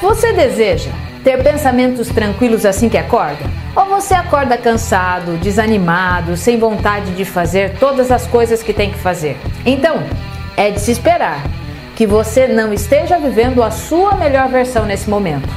Você deseja ter pensamentos tranquilos assim que acorda? Ou você acorda cansado, desanimado, sem vontade de fazer todas as coisas que tem que fazer? Então, é de se esperar que você não esteja vivendo a sua melhor versão nesse momento.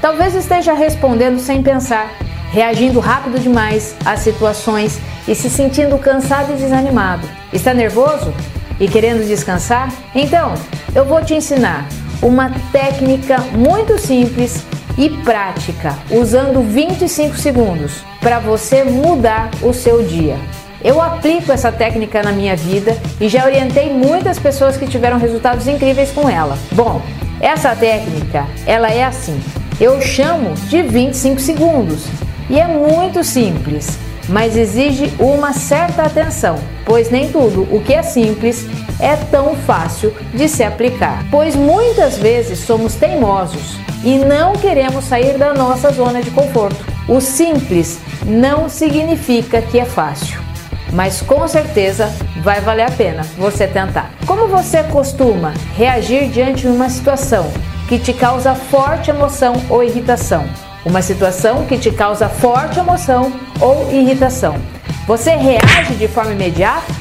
Talvez esteja respondendo sem pensar, reagindo rápido demais às situações e se sentindo cansado e desanimado. Está nervoso e querendo descansar? Então, eu vou te ensinar uma técnica muito simples e prática, usando 25 segundos, para você mudar o seu dia. Eu aplico essa técnica na minha vida e já orientei muitas pessoas que tiveram resultados incríveis com ela. Bom, essa técnica, ela é assim. Eu chamo de 25 segundos e é muito simples, mas exige uma certa atenção, pois nem tudo o que é simples é tão fácil de se aplicar. Pois muitas vezes somos teimosos e não queremos sair da nossa zona de conforto. O simples não significa que é fácil, mas com certeza vai valer a pena você tentar. Como você costuma reagir diante de uma situação que te causa forte emoção ou irritação? Uma situação que te causa forte emoção ou irritação. Você reage de forma imediata?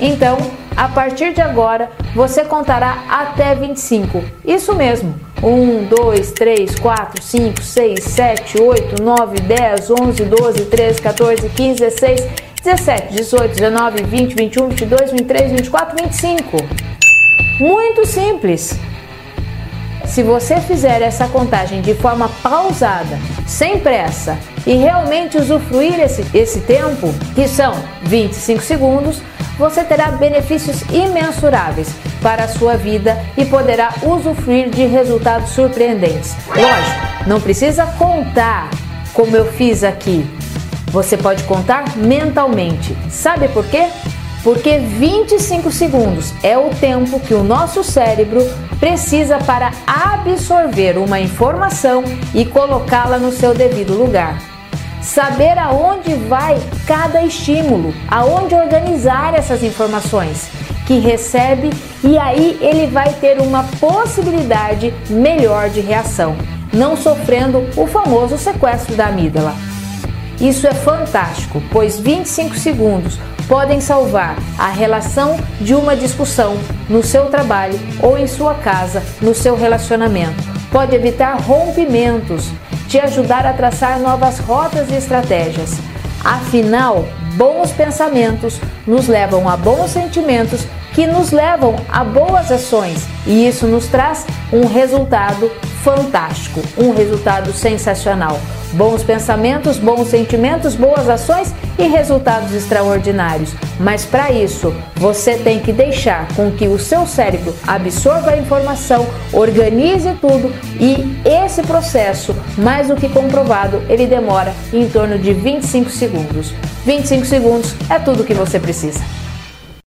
Então, a partir de agora, você contará até 25. Isso mesmo. 1, 2, 3, 4, 5, 6, 7, 8, 9, 10, 11, 12, 13, 14, 15, 16, 17, 18, 19, 20, 21, 22, 23, 24, 25. Muito simples. Se você fizer essa contagem de forma pausada, sem pressa e realmente usufruir esse, esse tempo, que são 25 segundos, você terá benefícios imensuráveis para a sua vida e poderá usufruir de resultados surpreendentes. Lógico, não precisa contar como eu fiz aqui. Você pode contar mentalmente. Sabe por quê? Porque 25 segundos é o tempo que o nosso cérebro precisa para absorver uma informação e colocá-la no seu devido lugar saber aonde vai cada estímulo, aonde organizar essas informações que recebe e aí ele vai ter uma possibilidade melhor de reação, não sofrendo o famoso sequestro da amígdala. Isso é fantástico, pois 25 segundos podem salvar a relação de uma discussão no seu trabalho ou em sua casa, no seu relacionamento. Pode evitar rompimentos, te ajudar a traçar novas rotas e estratégias. Afinal, bons pensamentos nos levam a bons sentimentos que nos levam a boas ações e isso nos traz um resultado fantástico, um resultado sensacional. Bons pensamentos, bons sentimentos, boas ações e resultados extraordinários. Mas para isso, você tem que deixar com que o seu cérebro absorva a informação, organize tudo e esse processo, mais do que comprovado, ele demora em torno de 25 segundos. 25 segundos é tudo que você precisa.